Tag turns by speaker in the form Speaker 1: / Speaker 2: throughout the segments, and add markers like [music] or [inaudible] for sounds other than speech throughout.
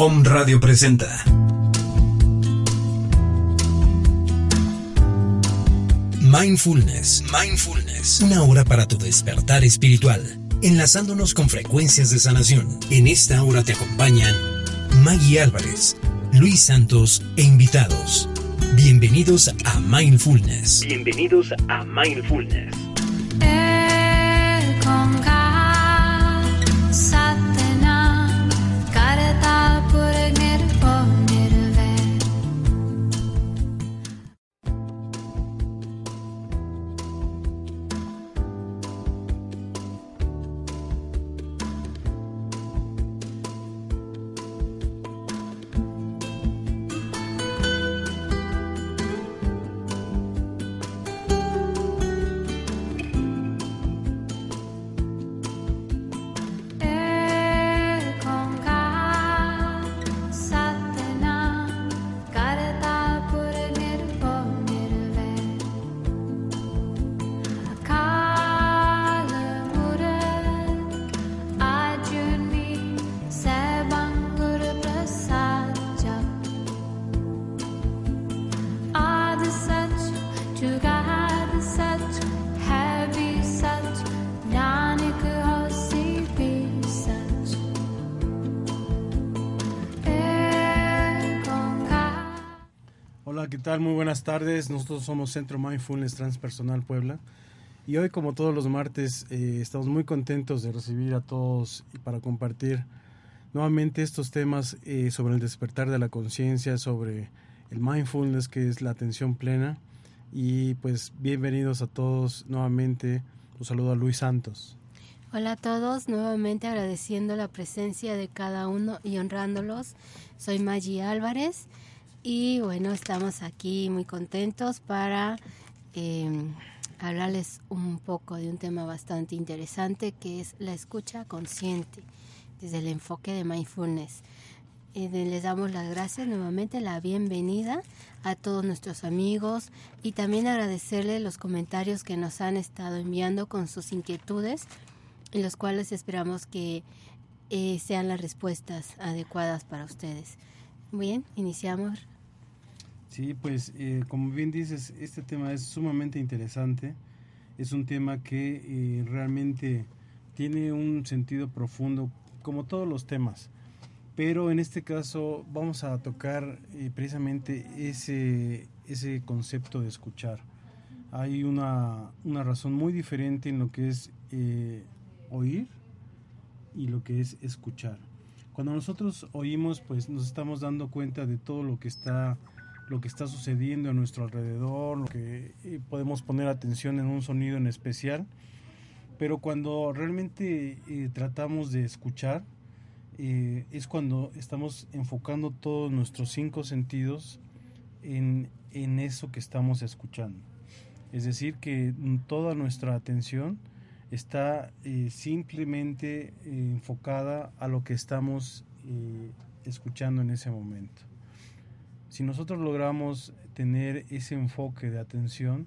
Speaker 1: Om Radio presenta. Mindfulness, Mindfulness, una hora para tu despertar espiritual, enlazándonos con frecuencias de sanación. En esta hora te acompañan Maggie Álvarez, Luis Santos e invitados. Bienvenidos a Mindfulness.
Speaker 2: Bienvenidos a Mindfulness.
Speaker 3: Muy buenas tardes. Nosotros somos Centro Mindfulness Transpersonal Puebla. Y hoy, como todos los martes, eh, estamos muy contentos de recibir a todos y para compartir nuevamente estos temas eh, sobre el despertar de la conciencia, sobre el mindfulness, que es la atención plena. Y pues bienvenidos a todos nuevamente. Un saludo a Luis Santos.
Speaker 4: Hola a todos, nuevamente agradeciendo la presencia de cada uno y honrándolos. Soy Maggie Álvarez y bueno, estamos aquí muy contentos para em, hablarles un poco de un tema bastante interesante que es la escucha consciente desde el enfoque de mindfulness. Eh, les damos las gracias nuevamente, la bienvenida a todos nuestros amigos y también agradecerles los comentarios que nos han estado enviando con sus inquietudes, en los cuales esperamos que eh, sean las respuestas adecuadas para ustedes. Bien, iniciamos.
Speaker 3: Sí, pues eh, como bien dices, este tema es sumamente interesante. Es un tema que eh, realmente tiene un sentido profundo, como todos los temas. Pero en este caso vamos a tocar eh, precisamente ese, ese concepto de escuchar. Hay una, una razón muy diferente en lo que es oír y lo que es escuchar. Cuando nosotros oímos, pues nos estamos dando cuenta de todo lo que está, lo que está sucediendo a nuestro alrededor, lo que eh, podemos poner atención en un sonido en especial. Pero cuando realmente eh, tratamos de escuchar, eh, es cuando estamos enfocando todos nuestros cinco sentidos en, en eso que estamos escuchando. Es decir, que toda nuestra atención está eh, simplemente eh, enfocada a lo que estamos escuchando en ese momento. Si nosotros logramos tener ese enfoque de atención,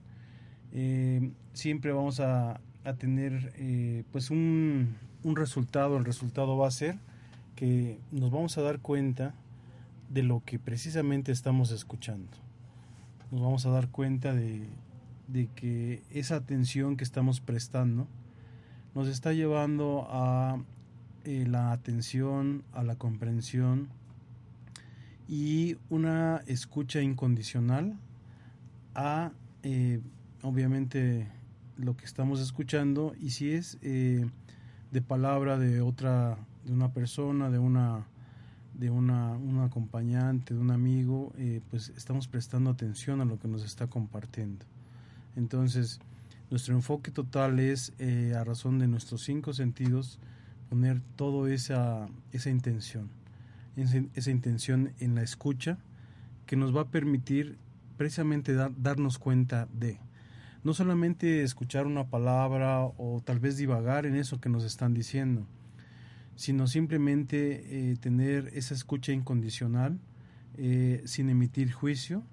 Speaker 3: siempre vamos a, a tener pues un, un resultado. El resultado va a ser que nos vamos a dar cuenta de lo que precisamente estamos escuchando. Nos vamos a dar cuenta de, que esa atención que estamos prestando nos está llevando a eh, la atención, a la comprensión y una escucha incondicional a eh, obviamente lo que estamos escuchando y si es eh, de palabra de otra de una persona de una de una, un acompañante de un amigo pues estamos prestando atención a lo que nos está compartiendo entonces nuestro enfoque total es, eh, a razón de nuestros cinco sentidos, poner toda esa, esa intención. esa intención en la escucha que nos va a permitir precisamente darnos cuenta de no solamente escuchar una palabra o tal vez divagar en eso que nos están diciendo, sino simplemente eh, tener esa escucha incondicional eh, sin emitir juicio,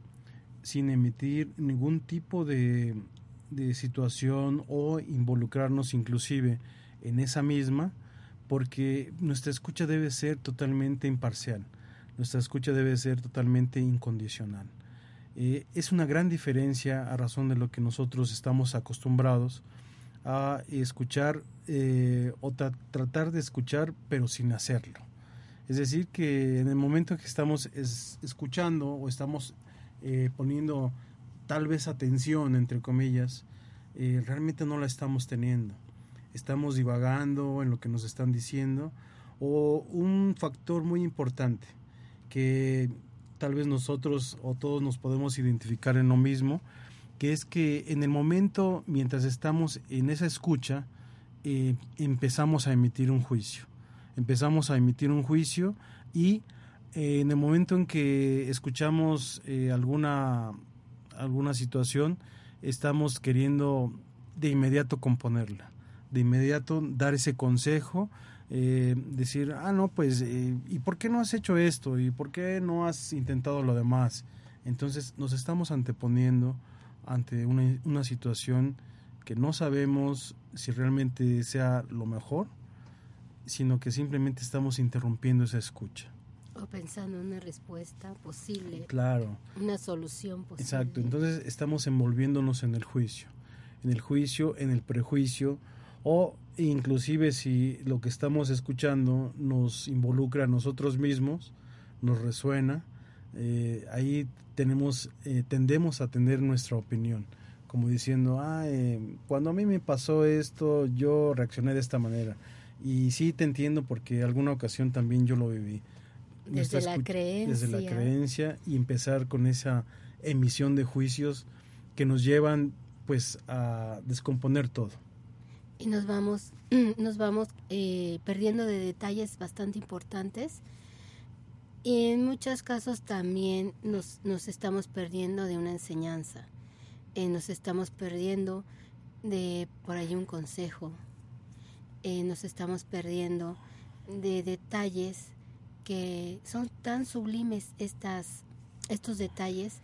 Speaker 3: sin emitir ningún tipo de, de situación o involucrarnos inclusive en esa misma, porque nuestra escucha debe ser totalmente imparcial, nuestra escucha debe ser totalmente incondicional. Eh, es una gran diferencia a razón de lo que nosotros estamos acostumbrados a escuchar eh, o tratar de escuchar pero sin hacerlo. Es decir, que en el momento que estamos escuchando o estamos eh, poniendo tal vez atención, entre comillas, realmente no la estamos teniendo. Estamos divagando en lo que nos están diciendo o un factor muy importante que tal vez nosotros o todos nos podemos identificar en lo mismo, que es que en el momento, mientras estamos en esa escucha, eh, empezamos a emitir un juicio. Empezamos a emitir un juicio y eh, en el momento en que escuchamos eh, alguna, alguna situación, estamos queriendo de inmediato componerla, de inmediato dar ese consejo decir, ah, no, pues, eh, ¿y por qué no has hecho esto? ¿Y por qué no has intentado lo demás? Entonces nos estamos anteponiendo ante una, una situación que no sabemos si realmente sea lo mejor, sino que simplemente estamos interrumpiendo esa escucha.
Speaker 4: O pensando en una respuesta posible.
Speaker 3: Claro.
Speaker 4: Una solución posible.
Speaker 3: Exacto. Entonces estamos envolviéndonos en el juicio. En el juicio, en el prejuicio o inclusive si lo que estamos escuchando nos involucra a nosotros mismos, nos resuena, eh, ahí tenemos, eh, tendemos a tener nuestra opinión, como diciendo, ah, eh, cuando a mí me pasó esto, yo reaccioné de esta manera. Y sí te entiendo porque alguna ocasión también yo lo viví.
Speaker 4: Desde la creencia.
Speaker 3: Desde la creencia y empezar con esa emisión de juicios que nos llevan pues a descomponer todo
Speaker 4: y nos vamos, [clears throat] nos vamos eh, perdiendo de detalles bastante importantes. Y en muchos casos también nos, nos estamos perdiendo de una enseñanza. Eh, nos estamos perdiendo de por ahí un consejo. Eh, nos estamos perdiendo de detalles que son tan sublimes estas, estos detalles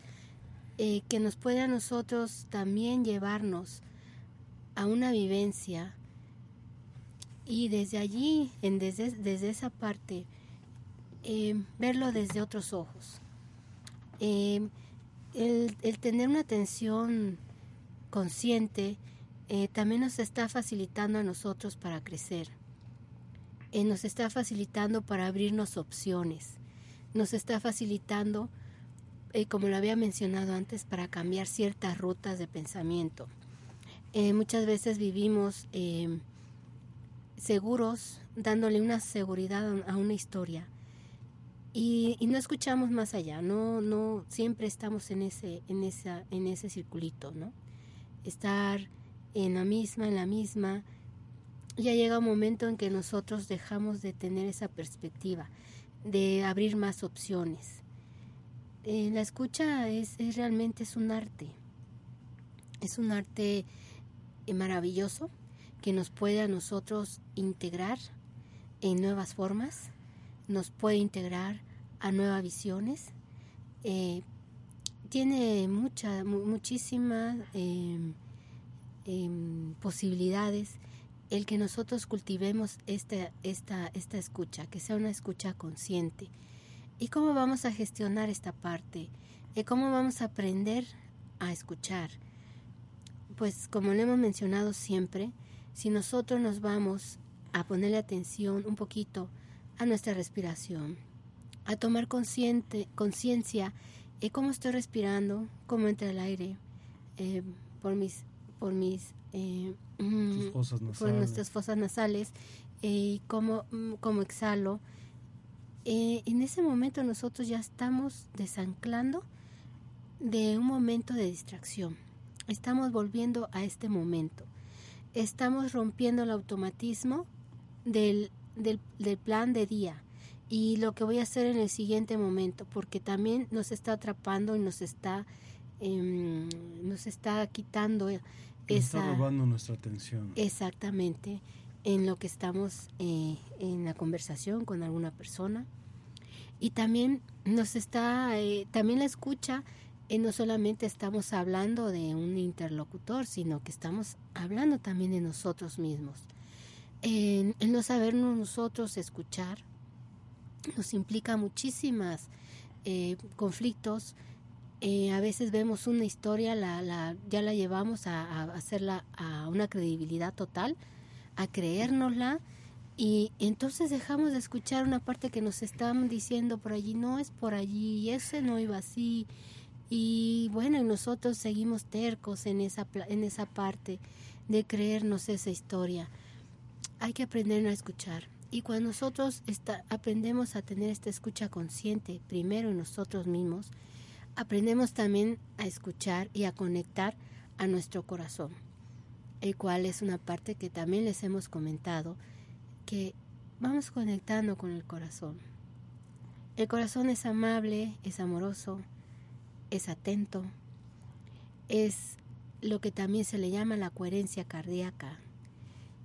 Speaker 4: que nos puede a nosotros también llevarnos a una vivencia y desde allí, en desde, desde esa parte, eh, verlo desde otros ojos. Eh, el, tener una atención consciente eh, también nos está facilitando a nosotros para crecer. nos está facilitando para abrirnos opciones. Nos está facilitando, como lo había mencionado antes, para cambiar ciertas rutas de pensamiento. Eh, muchas veces vivimos eh, seguros, dándole una seguridad a una historia. Y, no escuchamos más allá, no, no, siempre estamos en ese, en esa, en ese circulito, ¿no? Estar en la misma, en la misma. Ya llega un momento en que nosotros dejamos de tener esa perspectiva, de abrir más opciones. Eh, la escucha es, realmente es un arte. Es un arte maravilloso que nos puede a nosotros integrar en nuevas formas, nos puede integrar a nuevas visiones. Eh, tiene muchas, muchísimas em, em, posibilidades el que nosotros cultivemos esta, esta, esta escucha, que sea una escucha consciente. ¿Y cómo vamos a gestionar esta parte? ¿Y ¿Cómo vamos a aprender a escuchar? pues como lo hemos mencionado siempre, si nosotros nos vamos a ponerle atención un poquito a nuestra respiración, a tomar conciencia de cómo estoy respirando, cómo entra el aire eh, por mis por mis eh,
Speaker 3: por
Speaker 4: nuestras fosas nasales eh, y cómo, mm, cómo exhalo. en ese momento nosotros ya estamos desanclando de un momento de distracción Estamos volviendo a este momento. Estamos rompiendo el automatismo del, del, plan de día y lo que voy a hacer en el siguiente momento, porque también nos está atrapando y nos está, em, nos está quitando esa...
Speaker 3: Está robando nuestra atención.
Speaker 4: Exactamente, en lo que estamos eh, en la conversación con alguna persona. Y también nos está, eh, también la escucha, eh, no solamente estamos hablando de un interlocutor, sino que estamos hablando también de nosotros mismos. En, no sabernos nosotros escuchar nos implica muchísimas eh, conflictos. a veces vemos una historia, la, la, ya la llevamos a, hacerla a una credibilidad total, a creérnosla y entonces dejamos de escuchar una parte que nos están diciendo por allí, no es por allí, ese no iba así. Y bueno, y nosotros seguimos tercos en esa, en esa parte de creernos esa historia. Hay que aprender a escuchar. Y cuando nosotros aprendemos a tener esta escucha consciente, primero en nosotros mismos, aprendemos también a escuchar y a conectar a nuestro corazón, el cual es una parte que también les hemos comentado, que vamos conectando con el corazón. El corazón es amable, es amoroso, es atento, es lo que también se le llama la coherencia cardíaca,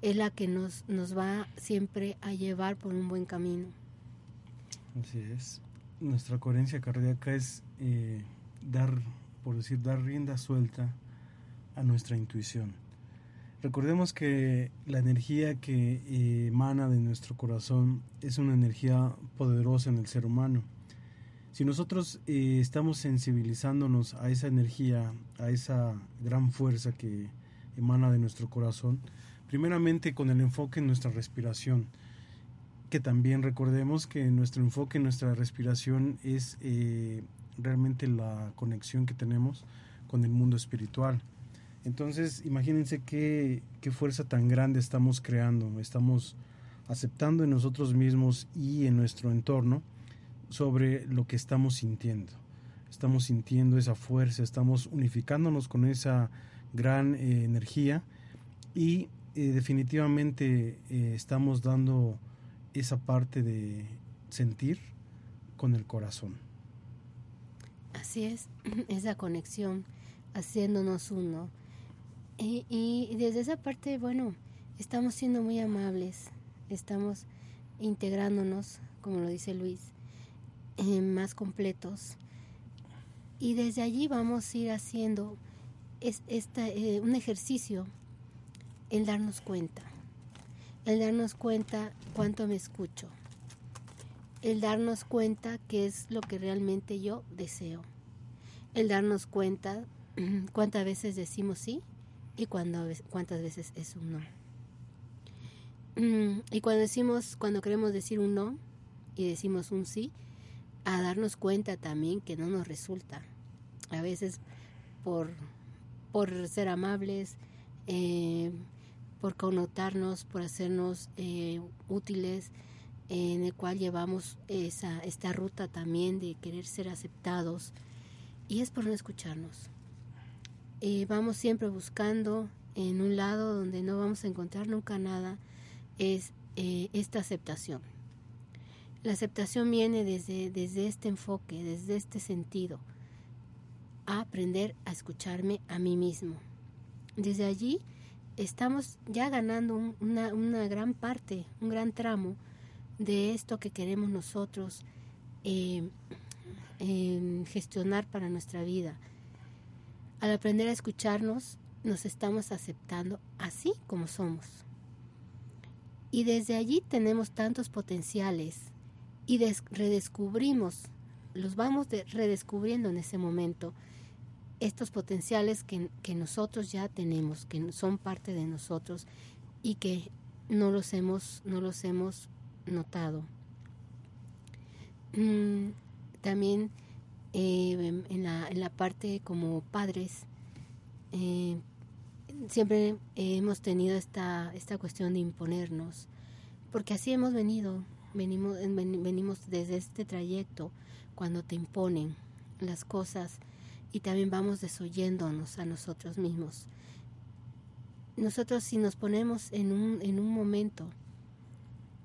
Speaker 4: es la que nos, nos va siempre a llevar por un buen camino.
Speaker 3: Así es. Nuestra coherencia cardíaca es eh, dar, por decir, dar rienda suelta a nuestra intuición Recordemos que la energía que eh, emana de nuestro corazón es una energía poderosa en el ser humano. Si nosotros eh, estamos sensibilizándonos a esa energía, a esa gran fuerza que emana de nuestro corazón, primeramente con el enfoque en nuestra respiración, que también recordemos que nuestro enfoque en nuestra respiración es eh, realmente la conexión que tenemos con el mundo espiritual. Entonces, imagínense qué, qué fuerza tan grande estamos creando, estamos aceptando en nosotros mismos y en nuestro entorno sobre lo que estamos sintiendo. Estamos sintiendo esa fuerza, estamos unificándonos con esa gran eh, energía y definitivamente eh, estamos dando esa parte de sentir con el corazón.
Speaker 4: Así es, [clears throat] esa conexión haciéndonos uno y, desde esa parte, bueno, estamos siendo muy amables, estamos integrándonos, como lo dice Luis, más completos. Y desde allí vamos a ir haciendo es, esta, eh, un ejercicio, el darnos cuenta, el darnos cuenta cuánto me escucho, el darnos cuenta qué es lo que realmente yo deseo, el darnos cuenta [clears throat] cuántas veces decimos sí y cuántas veces es un no. Mm, y cuando decimos, cuando queremos decir un no y decimos un sí, a darnos cuenta también que no nos resulta. A veces por, por ser amables, eh, por connotarnos, por hacernos eh, útiles, en el cual llevamos esa, esta ruta también de querer ser aceptados, y es por no escucharnos. Eh, vamos siempre buscando en un lado donde no vamos a encontrar nunca nada, es eh, esta aceptación. La aceptación viene desde, desde este enfoque, desde este sentido, a aprender a escucharme a mí mismo. Desde allí estamos ya ganando una, gran parte, un gran tramo de esto que queremos nosotros eh, gestionar para nuestra vida al aprender a escucharnos, nos estamos aceptando así como somos. Y desde allí tenemos tantos potenciales y redescubrimos, los vamos redescubriendo en ese momento, estos potenciales que, nosotros ya tenemos, que son parte de nosotros y que no los hemos, no los hemos notado. Mm, también eh, en, la, en, la, parte como padres, eh, siempre hemos tenido esta, esta cuestión de imponernos, porque así hemos venido, venimos, venimos desde este trayecto, cuando te imponen las cosas y también vamos desoyéndonos a nosotros mismos. Nosotros si nos ponemos en un, en un momento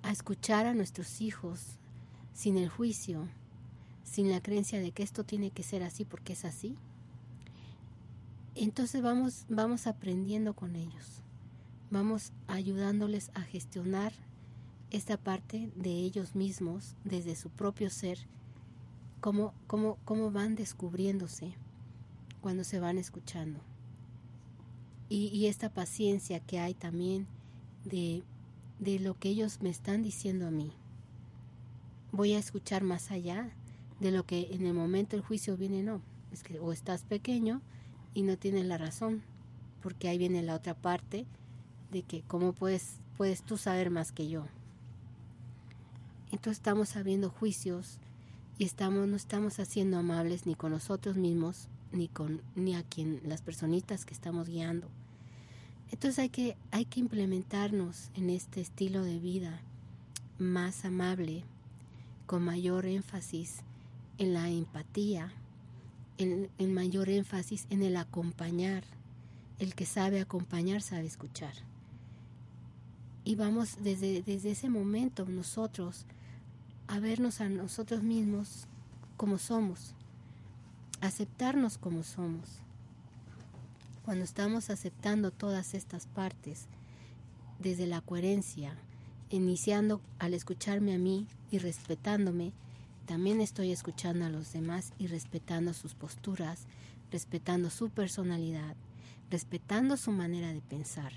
Speaker 4: a escuchar a nuestros hijos, sin el juicio, sin la creencia de que esto tiene que ser así porque es así, entonces vamos, vamos aprendiendo con ellos, vamos ayudándoles a gestionar esta parte de ellos mismos desde su propio ser, cómo, cómo, cómo van descubriéndose cuando se van escuchando. Y, esta paciencia que hay también de, de lo que ellos me están diciendo a mí. Voy a escuchar más allá de lo que en el momento el juicio viene, no. Es que o estás pequeño y no tienes la razón, porque ahí viene la otra parte de que cómo puedes, puedes tú saber más que yo. Entonces estamos abriendo juicios y estamos, no estamos haciendo amables ni con nosotros mismos, ni con ni a quien las personitas que estamos guiando. Entonces hay que, hay que implementarnos en este estilo de vida más amable, con mayor énfasis en la empatía, en, mayor énfasis en el acompañar. El que sabe acompañar sabe escuchar. Y vamos desde, desde ese momento nosotros a vernos a nosotros mismos como somos, aceptarnos como somos. Cuando estamos aceptando todas estas partes desde la coherencia, iniciando al escucharme a mí y respetándome, también estoy escuchando a los demás y respetando sus posturas, respetando su personalidad, respetando su manera de pensar.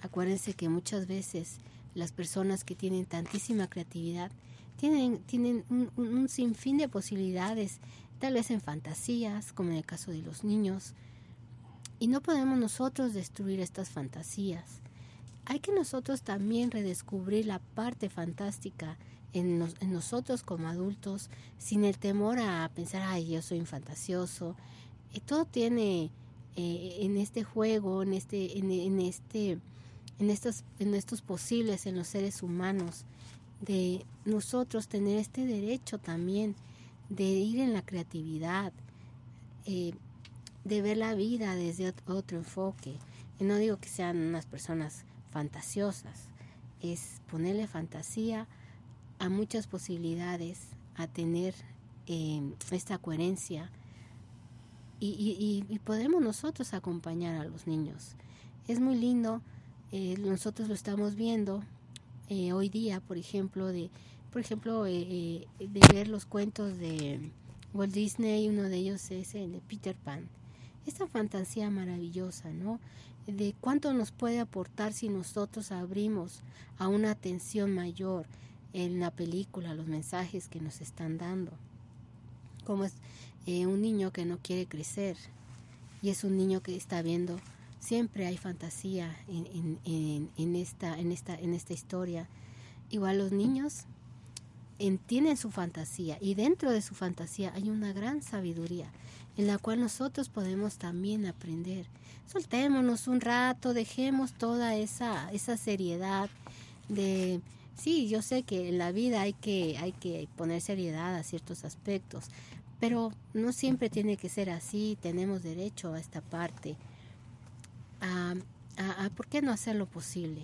Speaker 4: Acuérdense que muchas veces las personas que tienen tantísima creatividad tienen, tienen un, un, sinfín de posibilidades, tal vez en fantasías, como en el caso de los niños, y no podemos nosotros destruir estas fantasías. Hay que nosotros también redescubrir la parte fantástica en, nosotros como adultos, sin el temor a pensar, ay, yo soy un fantasioso. Y todo tiene eh, en este juego, en este, en este, en estos, en estos posibles en los seres humanos, de nosotros tener este derecho también de ir en la creatividad, eh, de ver la vida desde otro enfoque. Y no digo que sean unas personas fantasiosas, es ponerle fantasía a muchas posibilidades, a tener eh, esta coherencia y, y, y, podemos nosotros acompañar a los niños. Es muy lindo, eh, nosotros lo estamos viendo eh, hoy día, por ejemplo, de, por ejemplo, eh, eh, de ver los cuentos de Walt Disney, uno de ellos es el de Peter Pan. Esta fantasía maravillosa, ¿no? De cuánto nos puede aportar si nosotros abrimos a una atención mayor en la película, los mensajes que nos están dando. Como es un niño que no quiere crecer y es un niño que está viendo siempre hay fantasía en, en, en, esta, en, esta, en esta historia. Igual los niños tienen su fantasía y dentro de su fantasía hay una gran sabiduría en la cual nosotros podemos también aprender. Soltémonos un rato, dejemos toda esa, esa seriedad de... Sí, yo sé que en la vida hay que, hay que poner seriedad a ciertos aspectos, pero no siempre tiene que ser así, tenemos derecho a esta parte. A, a, por qué no hacer lo posible,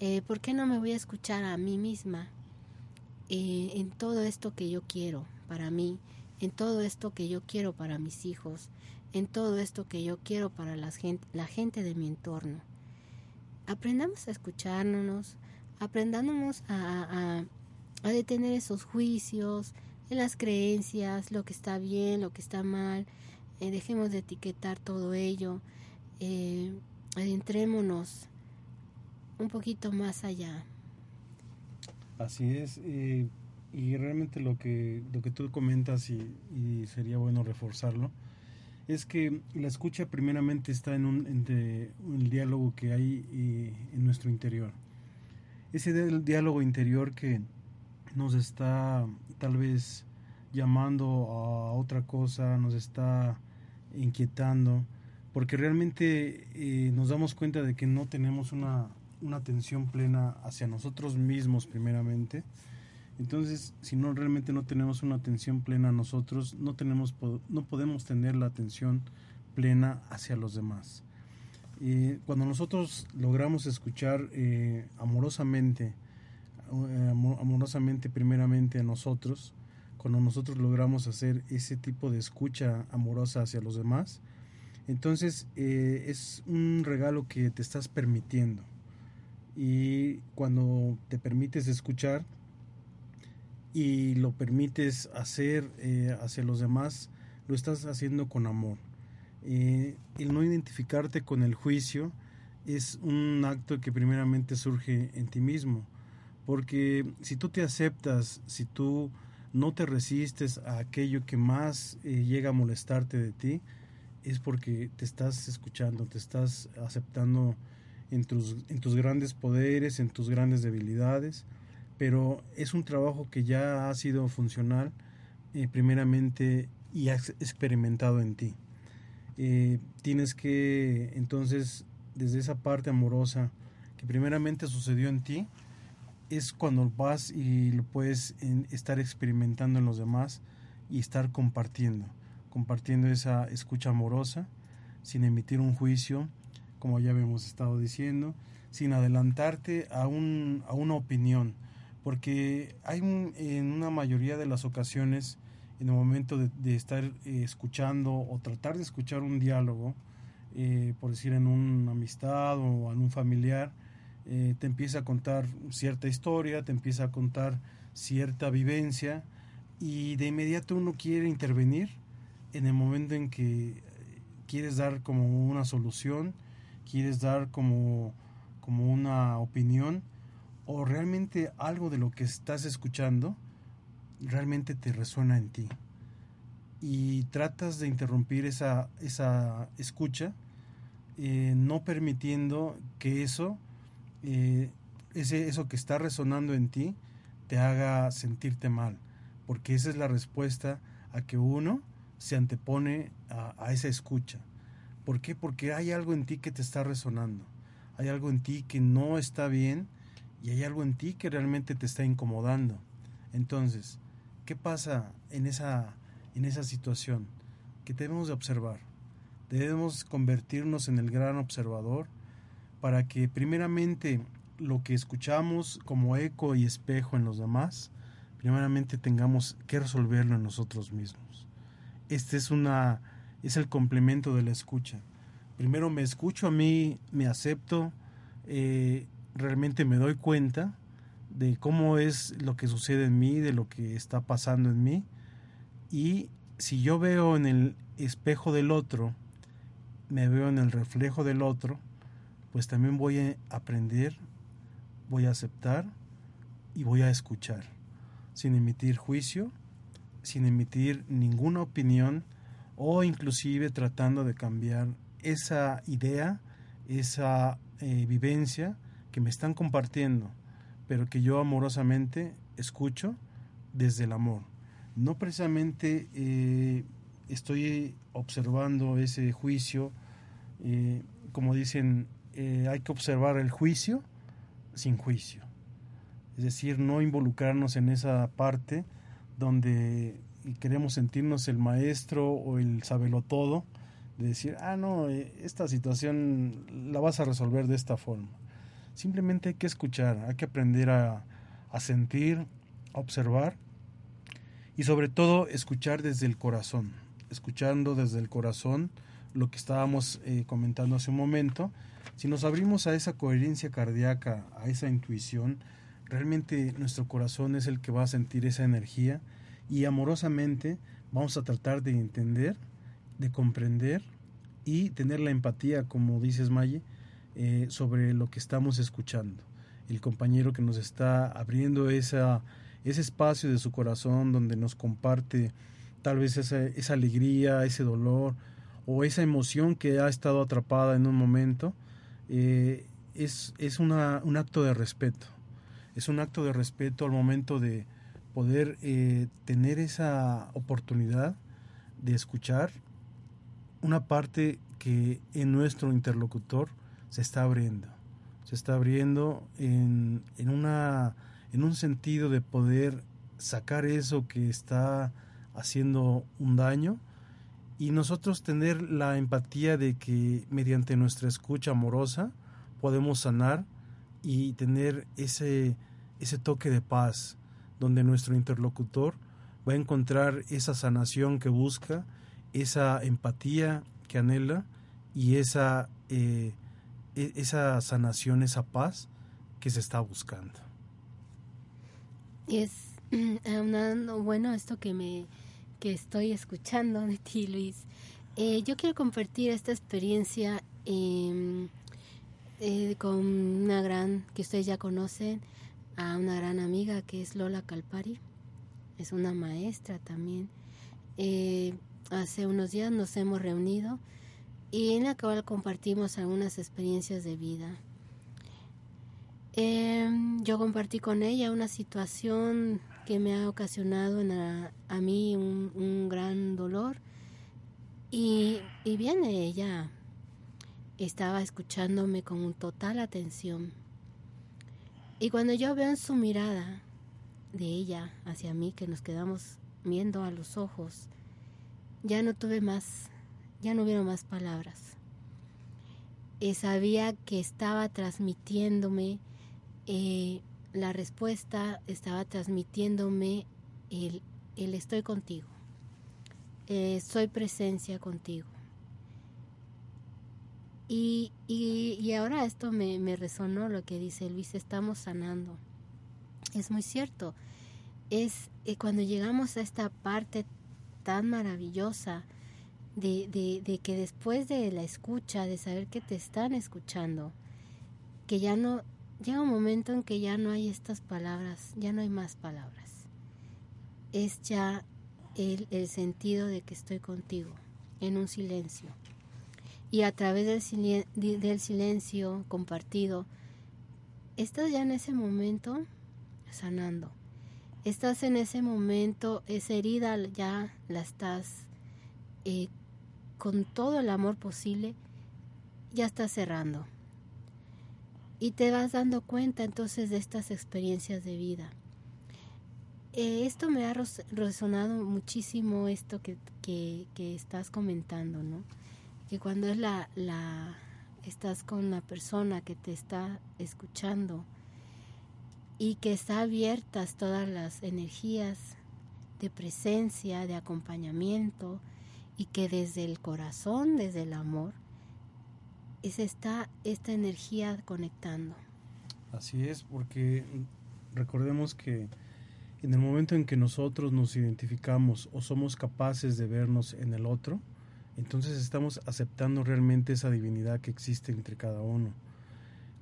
Speaker 4: eh, por qué no me voy a escuchar a mí misma eh, en todo esto que yo quiero para mí, en todo esto que yo quiero para mis hijos, en todo esto que yo quiero para la gente, la gente de mi entorno. Aprendamos a escucharnos, aprendamos a, a, detener esos juicios, en las creencias, lo que está bien, lo que está mal, eh, dejemos de etiquetar todo ello, eh, adentrémonos un poquito más allá.
Speaker 3: Así es, eh, y realmente lo que, lo que tú comentas y, sería bueno reforzarlo, es que la escucha primeramente está en un entre el diálogo que hay eh, en nuestro interior. Ese diálogo interior que nos está tal vez llamando a otra cosa, nos está inquietando, porque realmente eh, nos damos cuenta de que no tenemos una, una atención plena hacia nosotros mismos primeramente. Entonces, si no realmente no tenemos una atención plena a nosotros, no tenemos no podemos tener la atención plena hacia los demás. Eh, cuando nosotros logramos escuchar eh, amorosamente eh, amorosamente primeramente a nosotros, cuando nosotros logramos hacer ese tipo de escucha amorosa hacia los demás, entonces eh, es un regalo que te estás permitiendo. Y cuando te permites escuchar y lo permites hacer eh, hacia los demás, lo estás haciendo con amor. el no identificarte con el juicio es un acto que primeramente surge en ti mismo. Porque si tú te aceptas, si tú no te resistes a aquello que más eh, llega a molestarte de ti, es porque te estás escuchando, te estás aceptando en tus, en tus grandes poderes, en tus grandes debilidades, pero es un trabajo que ya ha sido funcional eh, primeramente y has experimentado en ti. Eh, tienes que entonces, desde esa parte amorosa que primeramente sucedió en ti, es cuando vas y lo puedes estar experimentando en los demás y estar compartiendo, compartiendo esa escucha amorosa, sin emitir un juicio, como ya habíamos estado diciendo, sin adelantarte a, un, a una opinión, porque hay en una mayoría de las ocasiones, en el momento de, estar eh, escuchando o tratar de escuchar un diálogo, eh, por decir en una amistad o en un familiar, eh, te empieza a contar cierta historia, te empieza a contar cierta vivencia y de inmediato uno quiere intervenir en el momento en que quieres dar como una solución, quieres dar como, como una opinión o realmente algo de lo que estás escuchando realmente te resuena en ti y tratas de interrumpir esa, esa escucha eh, no permitiendo que eso eh, ese, eso que está resonando en ti te haga sentirte mal, porque esa es la respuesta a que uno se antepone a, esa escucha. ¿Por qué? Porque hay algo en ti que te está resonando, hay algo en ti que no está bien y hay algo en ti que realmente te está incomodando. Entonces, ¿qué pasa en esa, en esa situación? Que debemos de observar. Debemos convertirnos en el gran observador para que primeramente lo que escuchamos como eco y espejo en los demás, primeramente tengamos que resolverlo en nosotros mismos. Este es una es el complemento de la escucha. Primero me escucho a mí, me acepto, eh, realmente me doy cuenta de cómo es lo que sucede en mí, de lo que está pasando en mí. Y si yo veo en el espejo del otro, me veo en el reflejo del otro, pues también voy a aprender, voy a aceptar y voy a escuchar, sin emitir juicio, sin emitir ninguna opinión o inclusive tratando de cambiar esa idea, esa eh, vivencia que me están compartiendo, pero que yo amorosamente escucho desde el amor. No precisamente eh, estoy observando ese juicio, eh, como dicen hay que observar el juicio sin juicio. Es decir, no involucrarnos en esa parte donde queremos sentirnos el maestro o el todo de decir, ah, no, eh, esta situación la vas a resolver de esta forma. Simplemente hay que escuchar, hay que aprender a, a sentir, a observar y sobre todo escuchar desde el corazón, escuchando desde el corazón lo que estábamos eh, comentando hace un momento si nos abrimos a esa coherencia cardíaca, a esa intuición, realmente nuestro corazón es el que va a sentir esa energía y amorosamente vamos a tratar de entender, de comprender y tener la empatía, como dices Maye, eh, sobre lo que estamos escuchando. El compañero que nos está abriendo esa, ese espacio de su corazón donde nos comparte tal vez esa, esa alegría, ese dolor o esa emoción que ha estado atrapada en un momento eh, es, es una, un acto de respeto. Es un acto de respeto al momento de poder eh, tener esa oportunidad de escuchar una parte que en nuestro interlocutor se está abriendo. Se está abriendo en, en, una, en un sentido de poder sacar eso que está haciendo un daño y nosotros tener la empatía de que mediante nuestra escucha amorosa podemos sanar y tener ese, ese toque de paz, donde nuestro interlocutor va a encontrar esa sanación que busca, esa empatía que anhela y esa, eh, e-, esa sanación, esa paz que se está buscando.
Speaker 4: Es [clears throat] bueno esto que me que estoy escuchando de ti, Luis. Eh, yo quiero compartir esta experiencia em, eh, con una gran, que ustedes ya conocen, a una gran amiga que es Lola Calpari. Es una maestra también. Eh, hace unos días nos hemos reunido y en la cual compartimos algunas experiencias de vida. Em, yo compartí con ella una situación que me ha ocasionado a, mí un, gran dolor y, y bien ella estaba escuchándome con total atención. Y cuando yo veo en su mirada de ella hacia mí, que nos quedamos viendo a los ojos, ya no tuve más, ya no hubieron más palabras. Y sabía que estaba transmitiéndome eh, la respuesta, estaba transmitiéndome el, el estoy contigo, eh, soy presencia contigo. Y, y, ahora esto me, me, resonó lo que dice Luis, estamos sanando. Es muy cierto. Es eh, cuando llegamos a esta parte tan maravillosa de, de, de, que después de la escucha, de saber que te están escuchando, que ya no, llega un momento en que ya no hay estas palabras, ya no hay más palabras. Es ya el, el sentido de que estoy contigo, en un silencio y a través del, silencio compartido, estás ya en ese momento sanando. Estás en ese momento, esa herida ya la estás eh, con todo el amor posible, ya estás cerrando. Y te vas dando cuenta entonces de estas experiencias de vida. Eh, esto me ha resonado muchísimo, esto que, que, que estás comentando, ¿no? Que cuando es la, la estás con una persona que te está escuchando y que está abiertas todas las energías de presencia, de acompañamiento y que desde el corazón, desde el amor, es esta, esta energía conectando.
Speaker 3: Así es, porque recordemos que en el momento en que nosotros nos identificamos o somos capaces de vernos en el otro, entonces estamos aceptando realmente esa divinidad que existe entre cada uno.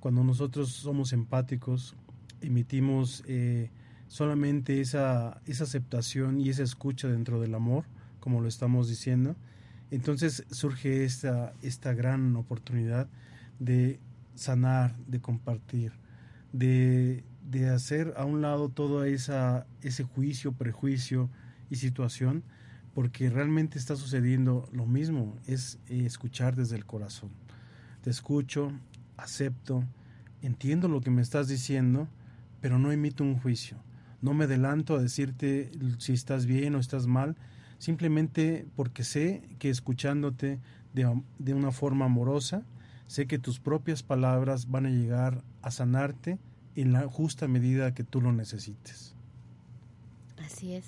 Speaker 3: Cuando nosotros somos empáticos, emitimos eh, solamente esa, esa aceptación y esa escucha dentro del amor, como lo estamos diciendo, entonces surge esta, esta gran oportunidad de sanar, de compartir, de, de hacer a un lado todo esa, ese juicio, prejuicio y situación porque realmente está sucediendo lo mismo, es eh, escuchar desde el corazón. Te escucho, acepto, entiendo lo que me estás diciendo, pero no emito un juicio. No me adelanto a decirte si estás bien o estás mal, simplemente porque sé que escuchándote de, de una forma amorosa, sé que tus propias palabras van a llegar a sanarte en la justa medida que tú lo necesites.
Speaker 4: Así es.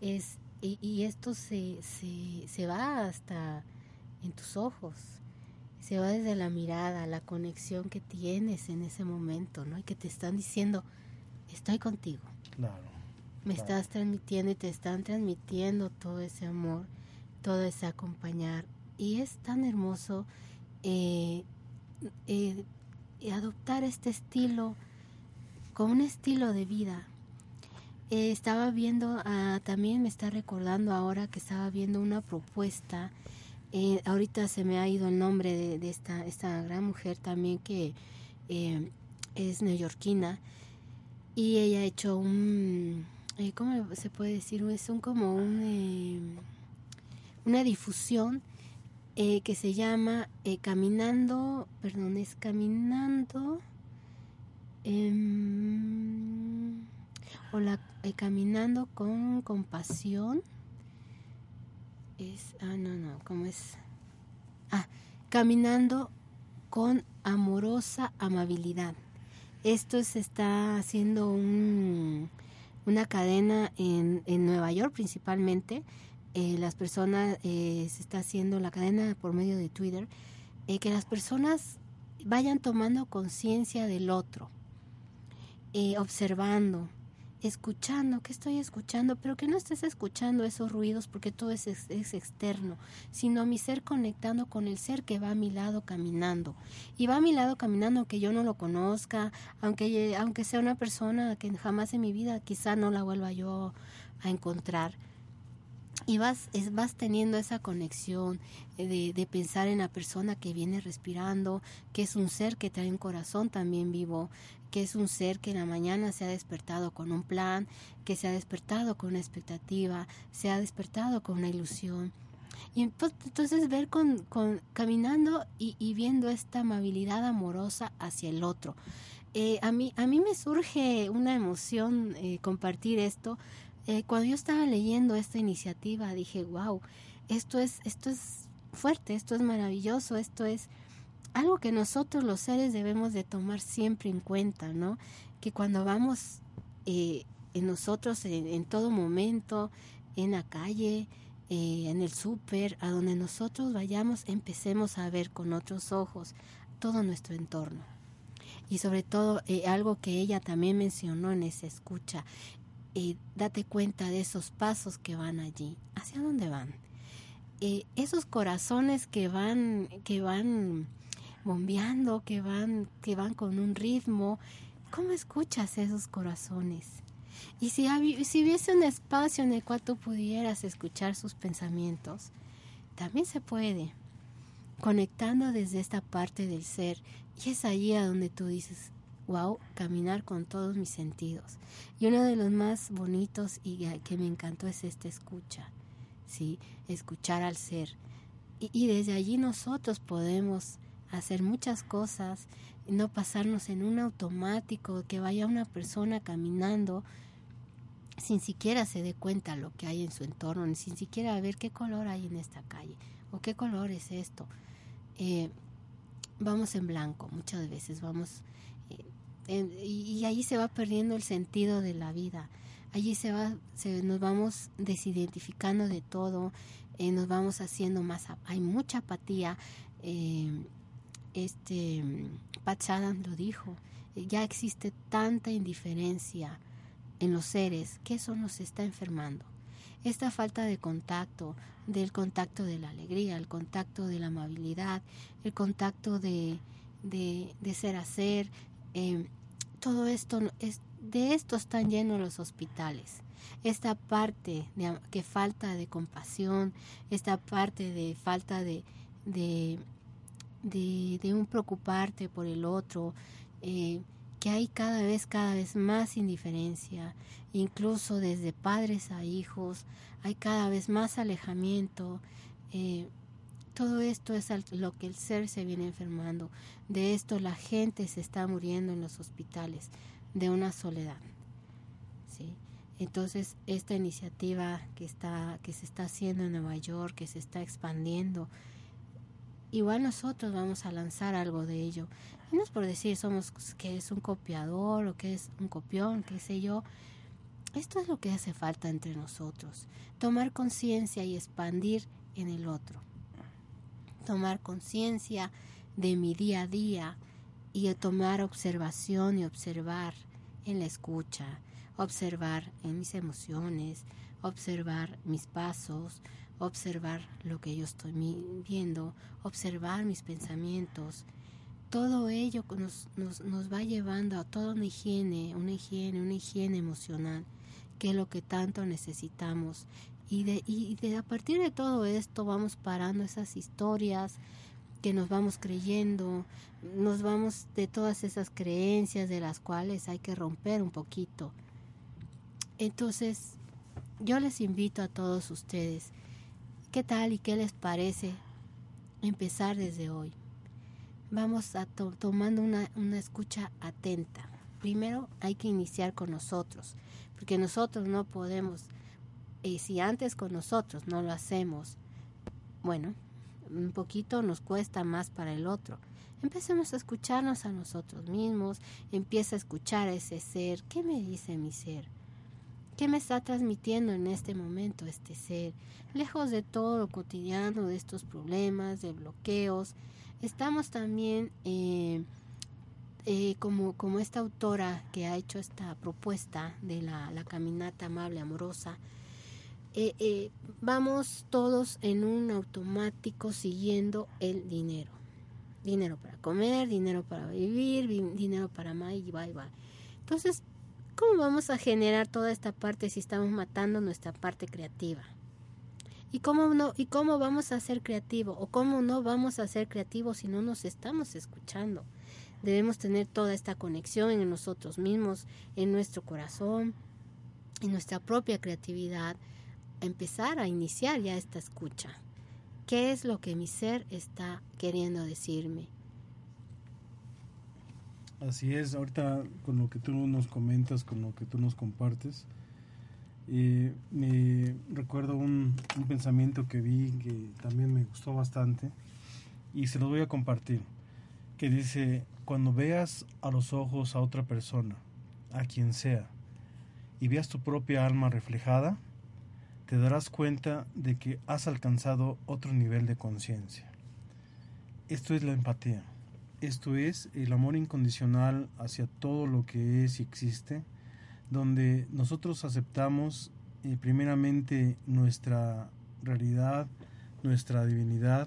Speaker 4: Es y, esto se, se, se va hasta en tus ojos, se va desde la mirada, la conexión que tienes en ese momento, ¿no? Y que te están diciendo, estoy contigo.
Speaker 3: Claro.
Speaker 4: Me estás transmitiendo y te están transmitiendo todo ese amor, todo ese acompañar. Y es tan hermoso eh, eh, adoptar este estilo como un estilo de vida, eh, estaba viendo, ah, también me está recordando ahora que estaba viendo una propuesta, eh, ahorita se me ha ido el nombre de, esta, esta gran mujer también que eh, es neoyorquina y ella ha hecho un, ¿cómo se puede decir? Es un como un, una difusión que se llama Caminando, perdón, es Caminando. O la eh, caminando con compasión es ah no no cómo es ah caminando con amorosa amabilidad Esto se está haciendo un, una cadena en, en Nueva York principalmente. Eh, las personas, eh, se está haciendo la cadena por medio de Twitter, eh, que las personas vayan tomando conciencia del otro, observando, escuchando, que estoy escuchando, pero que no estés escuchando esos ruidos porque todo es, es, externo, sino mi ser conectando con el ser que va a mi lado caminando. Y va a mi lado caminando aunque yo no lo conozca, aunque, aunque sea una persona que jamás en mi vida quizá no la vuelva yo a encontrar. Y vas, es, vas teniendo esa conexión de, de pensar en la persona que viene respirando, que es un ser que trae un corazón también vivo, que es un ser que en la mañana se ha despertado con un plan, que se ha despertado con una expectativa, se ha despertado con una ilusión. Y pues, entonces ver con, con caminando y, viendo esta amabilidad amorosa hacia el otro. Eh, a, mí, a mí me surge una emoción eh, compartir esto. Eh, cuando yo estaba leyendo esta iniciativa dije, wow, esto es, esto es fuerte, esto es maravilloso, esto es algo que nosotros los seres debemos de tomar siempre en cuenta, ¿no? Que cuando vamos eh, en nosotros en, todo momento, en la calle, eh, en el súper, a donde nosotros vayamos, empecemos a ver con otros ojos todo nuestro entorno. Y sobre todo, algo que ella también mencionó en esa escucha, date cuenta de esos pasos que van allí. ¿Hacia dónde van? esos corazones que van, que van bombeando, que van, que van con un ritmo. ¿Cómo escuchas esos corazones? Y si, si hubiese un espacio en el cual tú pudieras escuchar sus pensamientos, también se puede, conectando desde esta parte del ser. Y es allí a donde tú dices, wow, caminar con todos mis sentidos. Y uno de los más bonitos y que me encantó es esta escucha, ¿sí? Escuchar al ser. Y, y desde allí nosotros podemos hacer muchas cosas, no pasarnos en un automático, que vaya una persona caminando sin siquiera se dé cuenta lo que hay en su entorno, ni sin siquiera ver qué color hay en esta calle o qué color es esto. Eh, vamos en blanco, muchas veces vamos eh, y, ahí se va perdiendo el sentido de la vida. Allí se va, se, nos vamos desidentificando de todo, eh, nos vamos haciendo más, hay mucha apatía, este Pat lo dijo, eh, ya existe tanta indiferencia en los seres que eso nos está enfermando. Esta falta de contacto, del contacto de la alegría, el contacto de la amabilidad, el contacto de, de, ser a ser, eh, todo esto es, de esto están llenos los hospitales. Esta parte de, que falta de compasión, esta parte de falta de, de de, un preocuparte por el otro, eh, que hay cada vez, cada vez más indiferencia, incluso desde padres a hijos, hay cada vez más alejamiento. Eh, todo esto es lo que el ser se viene enfermando. De esto la gente se está muriendo en los hospitales, de una soledad. ¿sí? Entonces, esta iniciativa que, está, que se está haciendo en Nueva York, que se está expandiendo, igual nosotros vamos a lanzar algo de ello. Y no es por decir somos que es un copiador o que es un copión, qué sé yo. Esto es lo que hace falta entre nosotros. Tomar conciencia y expandir en el otro. Tomar conciencia de mi día a día y tomar observación y observar en la escucha, observar en mis emociones, observar mis pasos, observar lo que yo estoy viendo, observar mis pensamientos. Todo ello nos, nos, nos va llevando a toda una higiene, una higiene, una higiene emocional, que es lo que tanto necesitamos. Y, de, y de, a partir de todo esto vamos parando esas historias que nos vamos creyendo, nos vamos de todas esas creencias de las cuales hay que romper un poquito. Entonces, yo les invito a todos ustedes ¿Qué tal y qué les parece empezar desde hoy? Vamos a tomando una, una escucha atenta. Primero hay que iniciar con nosotros, porque nosotros no podemos, y si antes con nosotros no lo hacemos, bueno, un poquito nos cuesta más para el otro. Empecemos a escucharnos a nosotros mismos, empieza a escuchar a ese ser. ¿Qué me dice mi ser? ¿Qué me está transmitiendo en este momento este ser? Lejos de todo lo cotidiano, de estos problemas, de bloqueos, estamos también eh, eh, como, como esta autora que ha hecho esta propuesta de la, la caminata amable, amorosa, eh, vamos todos en un automático siguiendo el dinero. Dinero para comer, dinero para vivir, dinero para más y y va. Entonces, ¿cómo vamos a generar toda esta parte si estamos matando nuestra parte creativa? ¿Y cómo, no, ¿Y cómo vamos a ser creativos? ¿O cómo no vamos a ser creativos si no nos estamos escuchando? Debemos tener toda esta conexión en nosotros mismos, en nuestro corazón, en nuestra propia creatividad, empezar a iniciar ya esta escucha. ¿Qué es lo que mi ser está queriendo decirme?
Speaker 3: Así es, ahorita con lo que tú nos comentas, con lo que tú nos compartes, me recuerdo un, pensamiento que vi que también me gustó bastante y se lo voy a compartir, que dice, cuando veas a los ojos a otra persona, a quien sea, y veas tu propia alma reflejada, te darás cuenta de que has alcanzado otro nivel de conciencia. Esto es la empatía. Esto es el amor incondicional hacia todo lo que es y existe donde nosotros aceptamos eh, primeramente nuestra realidad, nuestra divinidad,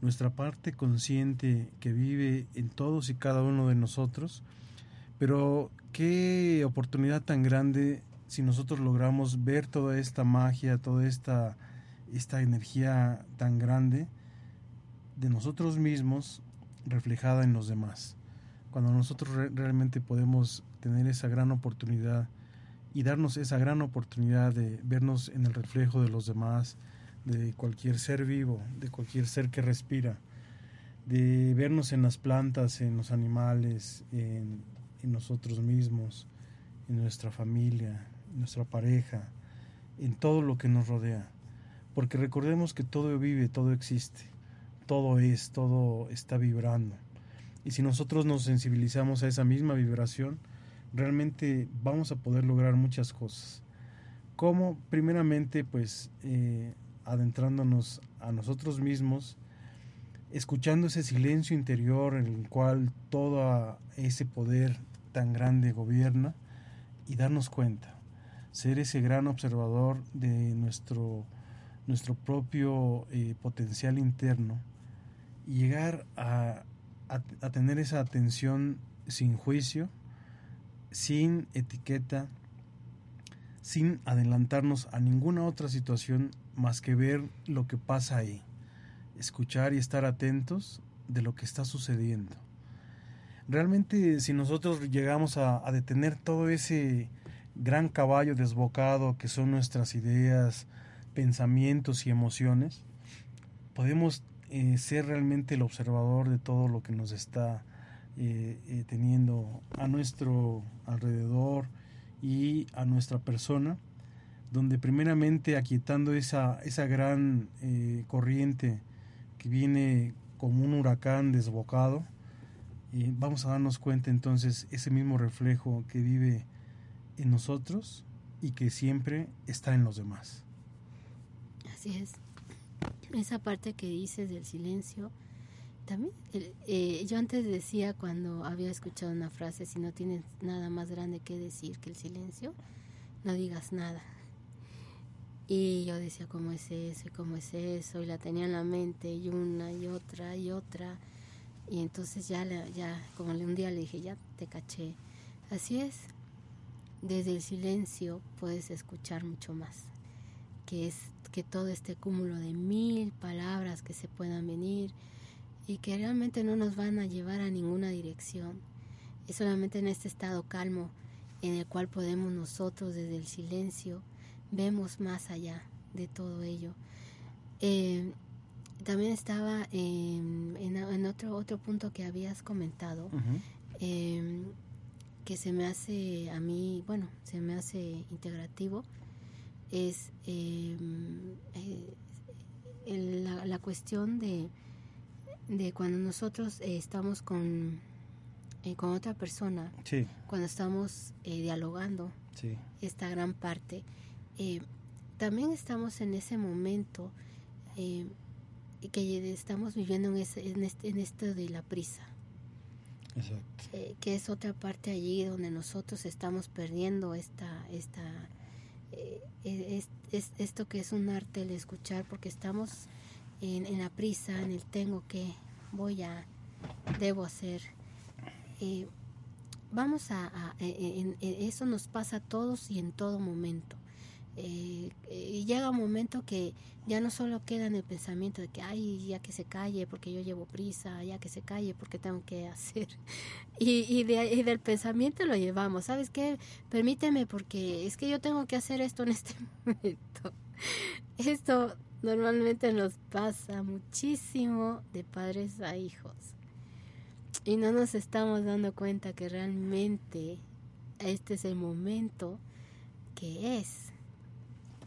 Speaker 3: nuestra parte consciente que vive en todos y cada uno de nosotros, pero qué oportunidad tan grande si nosotros logramos ver toda esta magia, toda esta, esta energía tan grande de nosotros mismos reflejada en los demás. Cuando nosotros realmente podemos tener esa gran oportunidad y darnos esa gran oportunidad de vernos en el reflejo de los demás, de cualquier ser vivo, de cualquier ser que respira, de vernos en las plantas, en los animales, en, nosotros mismos, en nuestra familia, en nuestra pareja, en todo lo que nos rodea. Porque recordemos que todo vive, todo existe, todo es, todo está vibrando. Y si nosotros nos sensibilizamos a esa misma vibración, realmente vamos a poder lograr muchas cosas. Como primeramente pues eh, adentrándonos a nosotros mismos, escuchando ese silencio interior en el cual todo ese poder tan grande gobierna y darnos cuenta, ser ese gran observador de nuestro, nuestro propio eh, potencial interno y llegar a, a tener esa atención sin juicio, sin etiqueta, sin adelantarnos a ninguna otra situación más que ver lo que pasa ahí, escuchar y estar atentos de lo que está sucediendo. Realmente si nosotros llegamos a, detener todo ese gran caballo desbocado que son nuestras ideas, pensamientos y emociones, podemos eh, ser realmente el observador de todo lo que nos está eh, eh, teniendo a nuestro alrededor y a nuestra persona, donde primeramente aquietando esa, esa gran corriente que viene como un huracán desbocado, vamos a darnos cuenta entonces ese mismo reflejo que vive en nosotros y que siempre está en los demás.
Speaker 4: Así es. Esa parte que dices del silencio, también, eh, yo antes decía cuando había escuchado una frase, si no tienes nada más grande que decir que el silencio, no digas nada. Y yo decía, ¿cómo es eso? ¿Cómo es eso? Y la tenía en la mente y una y otra y otra. Y entonces ya, ya como un día le dije, ya te caché. Así es, desde el silencio puedes escuchar mucho más, que es que todo este cúmulo de mil palabras que se puedan venir, y que realmente no nos van a llevar a ninguna dirección. Es solamente en este estado calmo en el cual podemos nosotros desde el silencio vemos más allá de todo ello. Eh, también estaba en, otro, otro punto que habías comentado, que se me hace a mí, bueno, se me hace integrativo, es em, eh, la, la cuestión de de cuando nosotros eh, estamos con, eh, con otra persona,
Speaker 3: Sí,
Speaker 4: cuando estamos eh, dialogando,
Speaker 3: sí,
Speaker 4: esta gran parte, eh, también estamos en ese momento eh, que estamos viviendo en, ese, en, este, en esto de la prisa, que es otra parte allí donde nosotros estamos perdiendo esta, esta eh, es, es- esto que es un arte el escuchar, porque estamos en, en la prisa, en el tengo que, voy a, debo hacer. Eh, vamos a, a- en- en- eso nos pasa a todos y en todo momento. Eh, eh, y llega un momento que ya no solo queda en el pensamiento de que, ay, ya que se calle porque yo llevo prisa, ya que se calle porque tengo que [laughs] hacer. Y, de- y del pensamiento lo llevamos, ¿sabes qué? Permíteme porque es que yo tengo que hacer esto en este [laughs] momento. Esto normalmente nos pasa muchísimo de padres a hijos. Y no nos estamos dando cuenta que realmente este es el momento que es.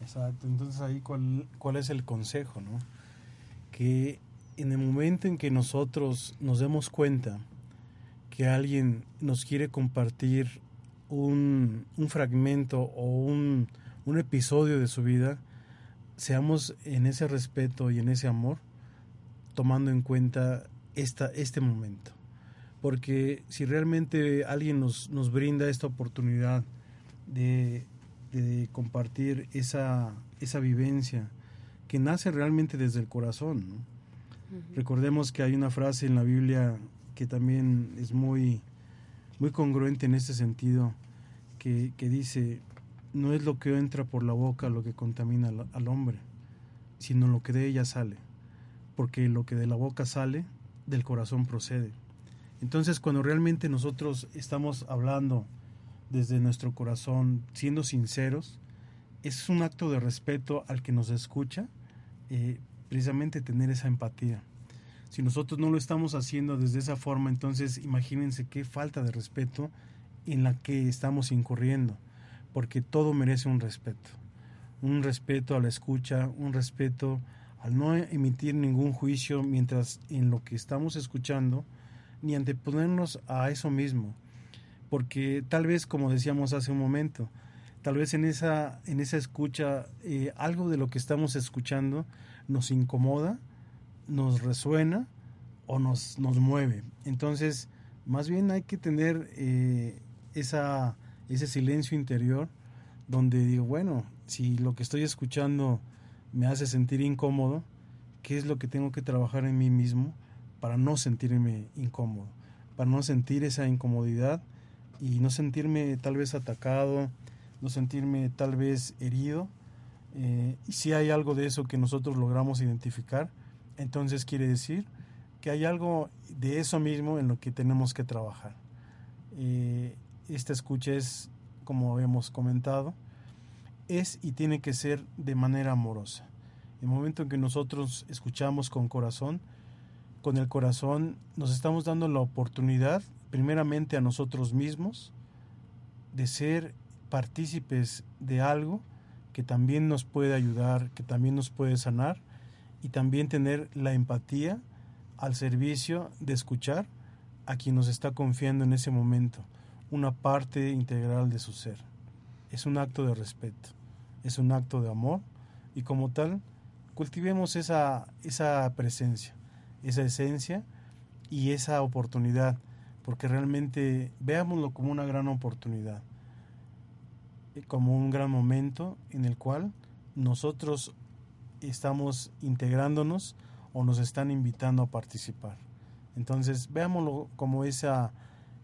Speaker 3: Exacto, entonces ahí cuál, cuál es el consejo, ¿no? Que en el momento en que nosotros nos demos cuenta que alguien nos quiere compartir un, un fragmento o un, un episodio de su vida, seamos en ese respeto y en ese amor, tomando en cuenta esta, este momento. Porque si realmente alguien nos, nos brinda esta oportunidad de, de compartir esa, esa vivencia que nace realmente desde el corazón. ¿no? Recordemos que hay una frase en la Biblia que también es muy, muy congruente en este sentido, que, que dice, no es lo que entra por la boca lo que contamina al, al hombre, sino lo que de ella sale, porque lo que de la boca sale, del corazón procede. Entonces cuando realmente nosotros estamos hablando desde nuestro corazón, siendo sinceros, es un acto de respeto al que nos escucha, eh, precisamente tener esa empatía. Si nosotros no lo estamos haciendo desde esa forma, entonces imagínense qué falta de respeto en la que estamos incurriendo, porque todo merece un respeto. Un respeto a la escucha, un respeto al no emitir ningún juicio mientras en lo que estamos escuchando, ni anteponernos a eso mismo, porque tal vez, como decíamos hace un momento, tal vez en esa, en esa escucha eh, algo de lo que estamos escuchando nos incomoda, nos resuena o nos, nos mueve. Entonces, más bien hay que tener eh, esa, ese silencio interior donde digo, bueno, si lo que estoy escuchando me hace sentir incómodo, ¿qué es lo que tengo que trabajar en mí mismo para no sentirme incómodo? Para no sentir esa incomodidad y no sentirme tal vez atacado, no sentirme tal vez herido. Eh, y si hay algo de eso que nosotros logramos identificar, entonces quiere decir que hay algo de eso mismo en lo que tenemos que trabajar. Eh, esta escucha es, como habíamos comentado, es y tiene que ser de manera amorosa. El momento en que nosotros escuchamos con corazón, con el corazón nos estamos dando la oportunidad, primeramente a nosotros mismos, de ser partícipes de algo que también nos puede ayudar, que también nos puede sanar y también tener la empatía al servicio de escuchar a quien nos está confiando en ese momento, una parte integral de su ser. Es un acto de respeto, es un acto de amor y como tal cultivemos esa, esa presencia, esa esencia y esa oportunidad, porque realmente veámoslo como una gran oportunidad, como un gran momento en el cual nosotros estamos integrándonos o nos están invitando a participar. Entonces, veámoslo como esa,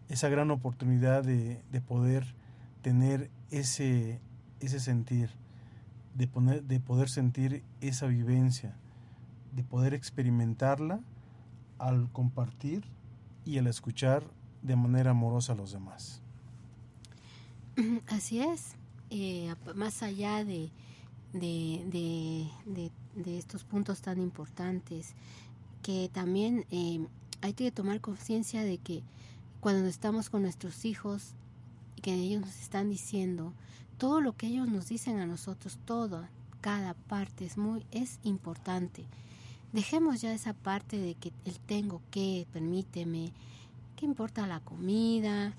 Speaker 3: esa gran oportunidad de, de poder tener ese, ese sentir, de, poner, de poder sentir esa vivencia, de poder experimentarla al compartir y al escuchar de manera amorosa a los demás. [clears throat]
Speaker 4: Así es, eh, más allá de, de, de, de, estos puntos tan importantes, que también eh, hay que tomar conciencia de que cuando estamos con nuestros hijos, que ellos nos están diciendo, todo lo que ellos nos dicen a nosotros, todo, cada parte es muy, es importante. Dejemos ya esa parte de que el tengo que, permíteme, ¿qué importa la comida?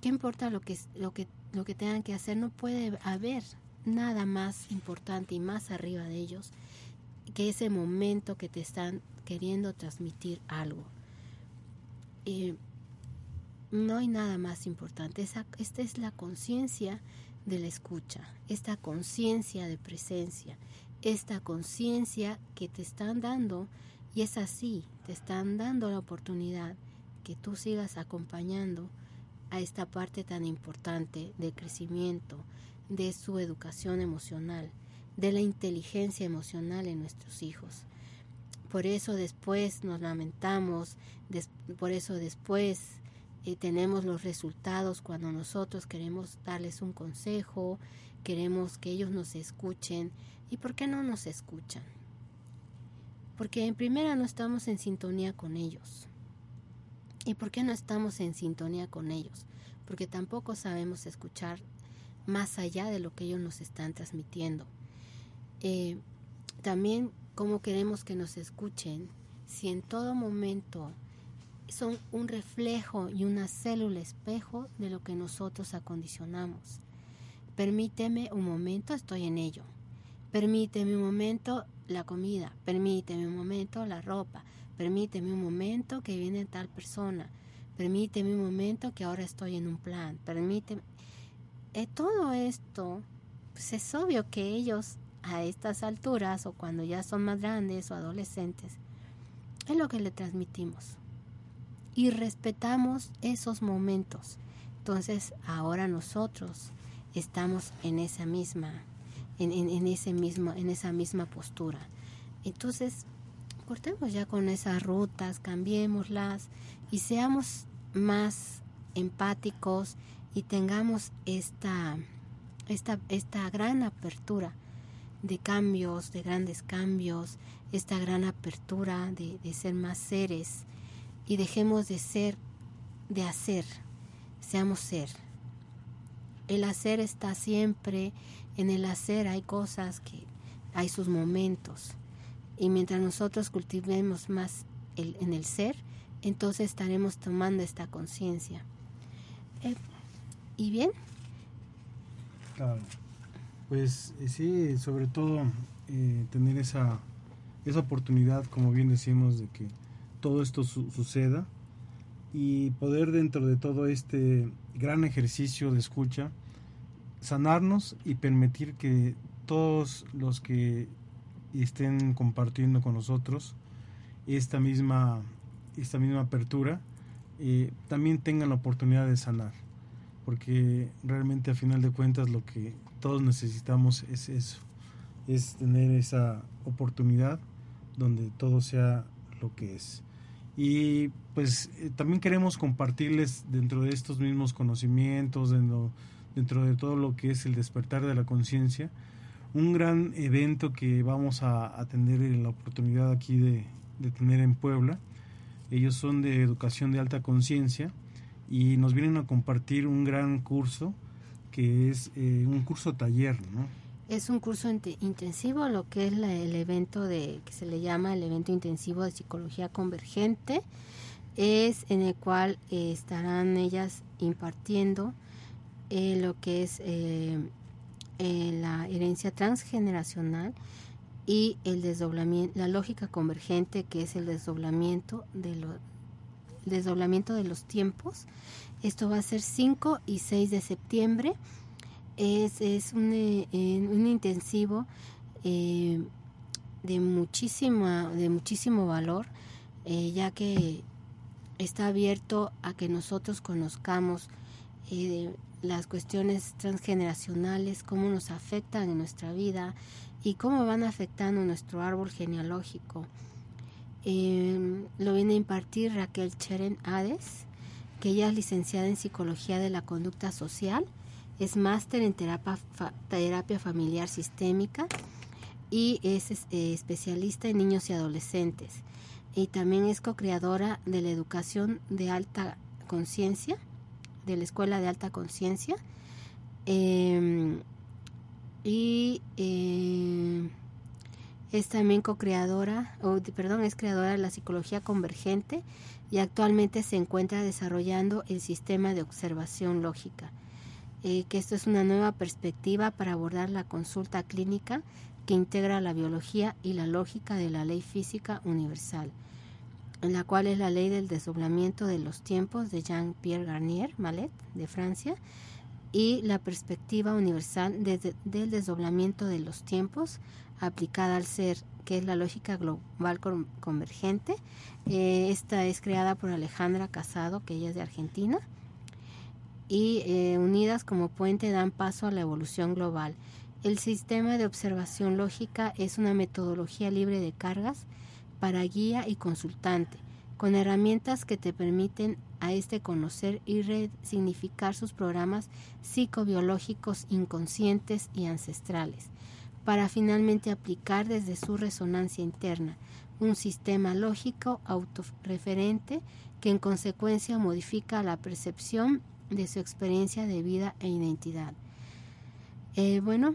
Speaker 4: ¿Qué importa lo que, lo que, lo que tengan que hacer? No puede haber nada más importante y más arriba de ellos que ese momento que te están queriendo transmitir algo. Eh, no hay nada más importante. Esa, esta es la conciencia de la escucha, esta conciencia de presencia, esta conciencia que te están dando, y es así, te están dando la oportunidad que tú sigas acompañando a esta parte tan importante de crecimiento, de su educación emocional, de la inteligencia emocional en nuestros hijos. Por eso después nos lamentamos, por eso después eh, tenemos los resultados cuando nosotros queremos darles un consejo, queremos que ellos nos escuchen. ¿Y por qué no nos escuchan? Porque en primera no estamos en sintonía con ellos. ¿Y por qué no estamos en sintonía con ellos? Porque tampoco sabemos escuchar más allá de lo que ellos nos están transmitiendo. Eh, también cómo queremos que nos escuchen si en todo momento son un reflejo y una célula espejo de lo que nosotros acondicionamos. Permíteme un momento, estoy en ello. Permíteme un momento la comida, permíteme un momento la ropa, permíteme un momento que viene tal persona, permíteme un momento que ahora estoy en un plan, permíteme... Eh, todo esto, pues es obvio que ellos a estas alturas o cuando ya son más grandes o adolescentes, es lo que le transmitimos y respetamos esos momentos. Entonces ahora nosotros estamos en esa misma, en, ese mismo, en esa misma postura. Entonces, cortemos ya con esas rutas, cambiémoslas y seamos más empáticos y tengamos esta, esta, esta gran apertura de cambios, de grandes cambios, esta gran apertura de, de ser más seres y dejemos de ser, de hacer, seamos ser. El hacer está siempre, en el hacer hay cosas que hay sus momentos y mientras nosotros cultivemos más el, en el ser, entonces estaremos tomando esta conciencia. Eh, ¿Y bien?
Speaker 3: Claro. Pues eh, sí, sobre todo eh, tener esa, esa oportunidad, como bien decimos, de que todo esto suceda y poder dentro de todo este gran ejercicio de escucha sanarnos y permitir que todos los que estén compartiendo con nosotros esta misma esta misma apertura eh, también tengan la oportunidad de sanar. Porque realmente a final de cuentas lo que todos necesitamos es eso es tener esa oportunidad donde todo sea lo que es. Y pues eh, también queremos compartirles dentro de estos mismos conocimientos, dentro, dentro de todo lo que es el despertar de la conciencia, un gran evento que vamos a, tener la oportunidad aquí de, tener en Puebla. Ellos son de educación de alta conciencia y nos vienen a compartir un gran curso que es eh, un curso taller, ¿no?
Speaker 4: Es un curso intensivo, lo que es el evento de que se le llama el evento intensivo de psicología convergente, es en el cual eh, estarán ellas impartiendo eh, lo que es eh, la herencia transgeneracional y el desdoblamiento, la lógica convergente, que es el desdoblamiento de lo, desdoblamiento de los tiempos. Esto va a ser 5 y 6 de septiembre es, es un, eh, un intensivo eh, de, muchísima, de muchísimo valor, eh, ya que está abierto a que nosotros conozcamos las cuestiones transgeneracionales, cómo nos afectan en nuestra vida y cómo van afectando nuestro árbol genealógico. lo viene a impartir Raquel Cheren Hades, que ella es licenciada en Psicología de la Conducta Social es máster en terapia, terapia familiar sistémica y es eh, especialista en niños y adolescentes. Y también es co-creadora de la educación de alta conciencia, de la Escuela de Alta Conciencia. Em, y em, Es también co-creadora, perdón, es creadora de la psicología convergente y actualmente se encuentra desarrollando el sistema de observación lógica. Eh, que esto es una nueva perspectiva para abordar la consulta clínica que integra la biología y la lógica de la ley física universal, en la cual es la ley del desdoblamiento de los tiempos de Jean-Pierre Garnier Mallet de Francia y la perspectiva universal del desdoblamiento de los tiempos aplicada al ser, que es la lógica global convergente. Eh, esta es creada por Alejandra Casado, que ella es de Argentina, y eh, unidas como puente dan paso a la evolución global. El sistema de observación lógica es una metodología libre de cargas para guía y consultante, con herramientas que te permiten a este conocer y resignificar sus programas psicobiológicos inconscientes y ancestrales, para finalmente aplicar desde su resonancia interna un sistema lógico autorreferente que en consecuencia modifica la percepción de su experiencia de vida e identidad. Eh, bueno,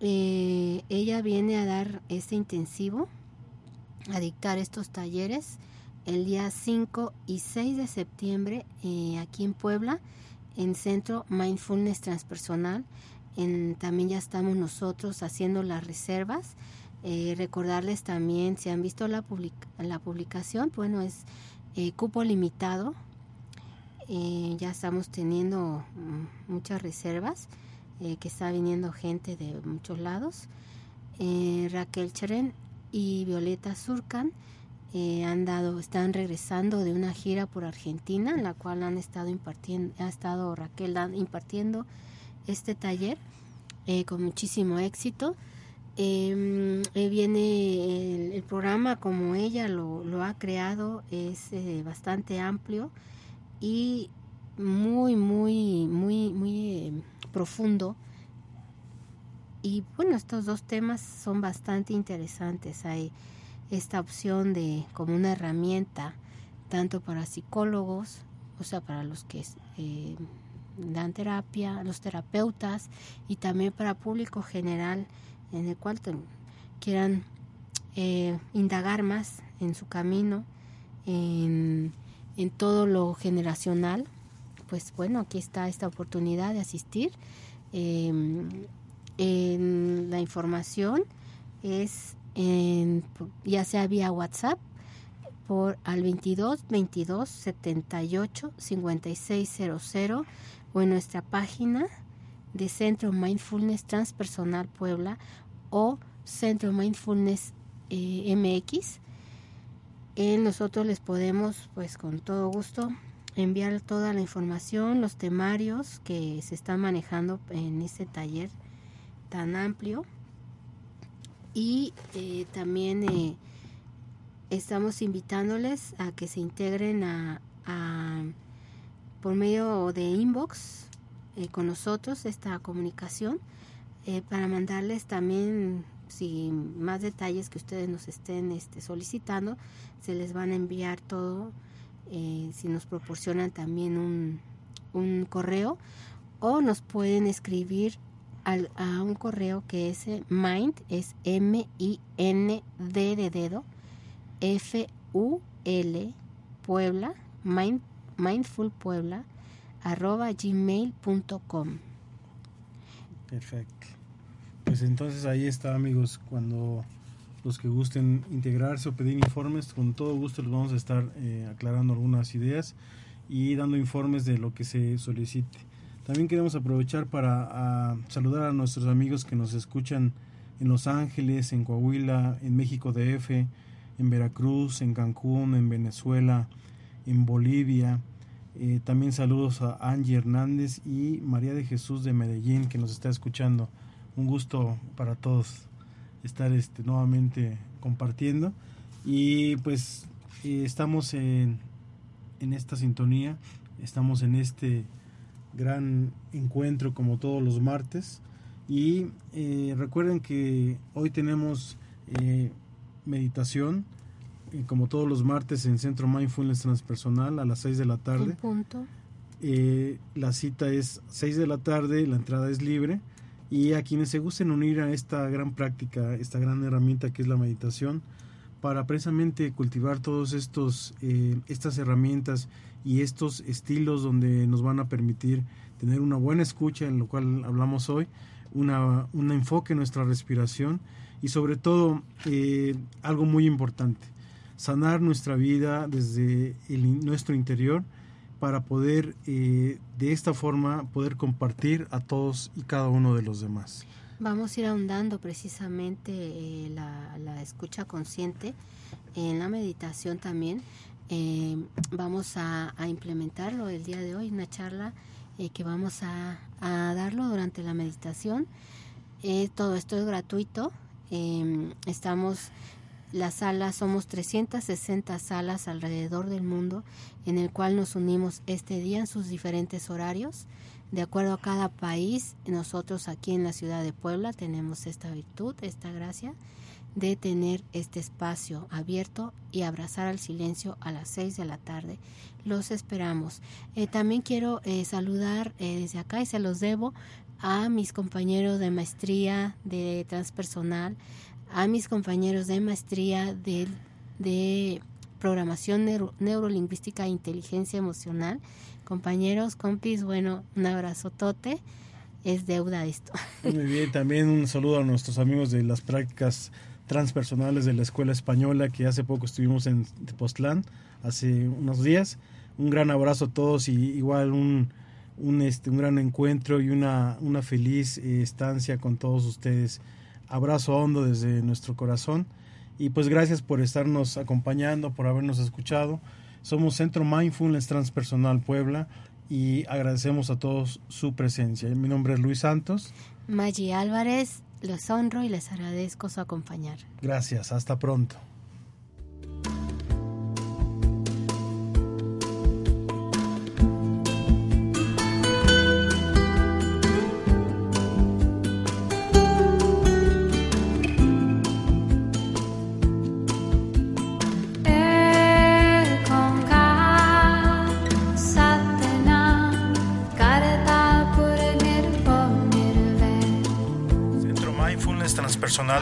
Speaker 4: eh, ella viene a dar este intensivo, a dictar estos talleres el día 5 y 6 de septiembre eh, aquí en Puebla, en Centro Mindfulness Transpersonal. También ya estamos nosotros haciendo las reservas. Eh, recordarles también, si han visto la, la publicación, bueno, es cupo limitado. ya estamos teniendo mm, muchas reservas. Eh, que está viniendo gente de muchos lados. Eh, Raquel Cheren y Violeta Surcan eh, han dado, están regresando de una gira por Argentina, en la cual han estado impartiendo, ha estado Raquel impartiendo este taller con muchísimo éxito. Em, viene el, programa como ella lo, lo ha creado, es bastante amplio y muy, muy, muy, muy profundo. Y bueno, estos dos temas son bastante interesantes. Hay esta opción de como una herramienta tanto para psicólogos, o sea, para los que eh, dan terapia, los terapeutas y también para público general en el cual quieran eh, indagar más en su camino, en, en todo lo generacional pues bueno, aquí está esta oportunidad de asistir. Em, en la información es en, ya sea vía WhatsApp por al 22 22 78 5600 o en nuestra página de Centro Mindfulness Transpersonal Puebla o Centro Mindfulness eh, MX. En nosotros les podemos, pues con todo gusto, enviar toda la información, los temarios que se están manejando en este taller tan amplio. Y eh, también eh, estamos invitándoles a que se integren a, por medio de inbox eh, con nosotros esta comunicación para mandarles también si más detalles que ustedes nos estén este, solicitando se les van a enviar todo si nos proporcionan también un, un, correo o nos pueden escribir al, a un correo que es eh, mind, es M-I-N-D de dedo, F-U-L, Puebla, mind, mindful arroba gmail.com.
Speaker 3: Perfecto. Pues entonces ahí está amigos, cuando los que gusten integrarse o pedir informes, con todo gusto les vamos a estar eh, aclarando algunas ideas y dando informes de lo que se solicite. También queremos aprovechar para saludar a nuestros amigos que nos escuchan en Los Ángeles, en Coahuila, en México DF, en Veracruz, en Cancún, en Venezuela, en Bolivia. Eh, también saludos a Angie Hernández y María de Jesús de Medellín que nos está escuchando. Un gusto para todos estar este, nuevamente compartiendo. Y pues eh, estamos en, en esta sintonía, estamos en este gran encuentro como todos los martes. Y eh, recuerden que hoy tenemos eh, meditación, como todos los martes en Centro Mindfulness Transpersonal a las 6 de la tarde.
Speaker 4: punto.
Speaker 3: la cita es 6 de la tarde, la entrada es libre y a quienes se gusten unir a esta gran práctica, esta gran herramienta que es la meditación, para precisamente cultivar todos estos eh, estas herramientas y estos estilos donde nos van a permitir tener una buena escucha en lo cual hablamos hoy, una, un enfoque en nuestra respiración y sobre todo eh, algo muy importante, sanar nuestra vida desde nuestro interior para poder eh, de esta forma poder compartir a todos y cada uno de los demás.
Speaker 4: Vamos a ir ahondando precisamente eh, la, escucha consciente en la meditación también. Eh, vamos a, implementarlo el día de hoy, una charla que vamos a, darlo durante la meditación. todo esto es gratuito. estamos las salas, somos 360 salas alrededor del mundo en el cual nos unimos este día en sus diferentes horarios. De acuerdo a cada país, nosotros aquí en la ciudad de Puebla tenemos esta virtud, esta gracia de tener este espacio abierto y abrazar al silencio a las 6 de la tarde. Los esperamos. Eh, también quiero eh, saludar eh, desde acá y se los debo a mis compañeros de maestría de transpersonal, a mis compañeros de maestría de, de programación neurolingüística e inteligencia emocional. Compañeros, compis, bueno, un abrazo tote. Es deuda esto.
Speaker 3: Muy bien, también un saludo a nuestros amigos de las prácticas transpersonales de la Escuela Española que hace poco estuvimos en Tepoztlán, hace unos días. Un gran abrazo a todos y igual un, un, este, un gran encuentro y una, una feliz eh, estancia con todos ustedes abrazo hondo desde nuestro corazón y pues gracias por estarnos acompañando, por habernos escuchado. Somos Centro Mindfulness Transpersonal Puebla y agradecemos a todos su presencia. Mi nombre es Luis Santos.
Speaker 4: Maggi Álvarez, los honro y les agradezco su acompañar.
Speaker 3: Gracias, hasta pronto.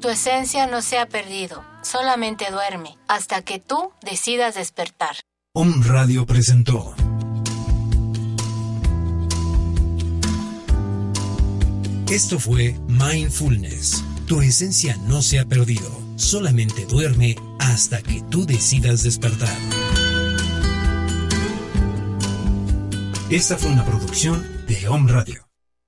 Speaker 4: Tu esencia no se ha perdido, solamente duerme, hasta que tú decidas despertar.
Speaker 1: Om Radio presentó. Esto fue Mindfulness. Tu esencia no se ha perdido, solamente duerme hasta que tú decidas despertar. Esta fue una producción de Om Radio.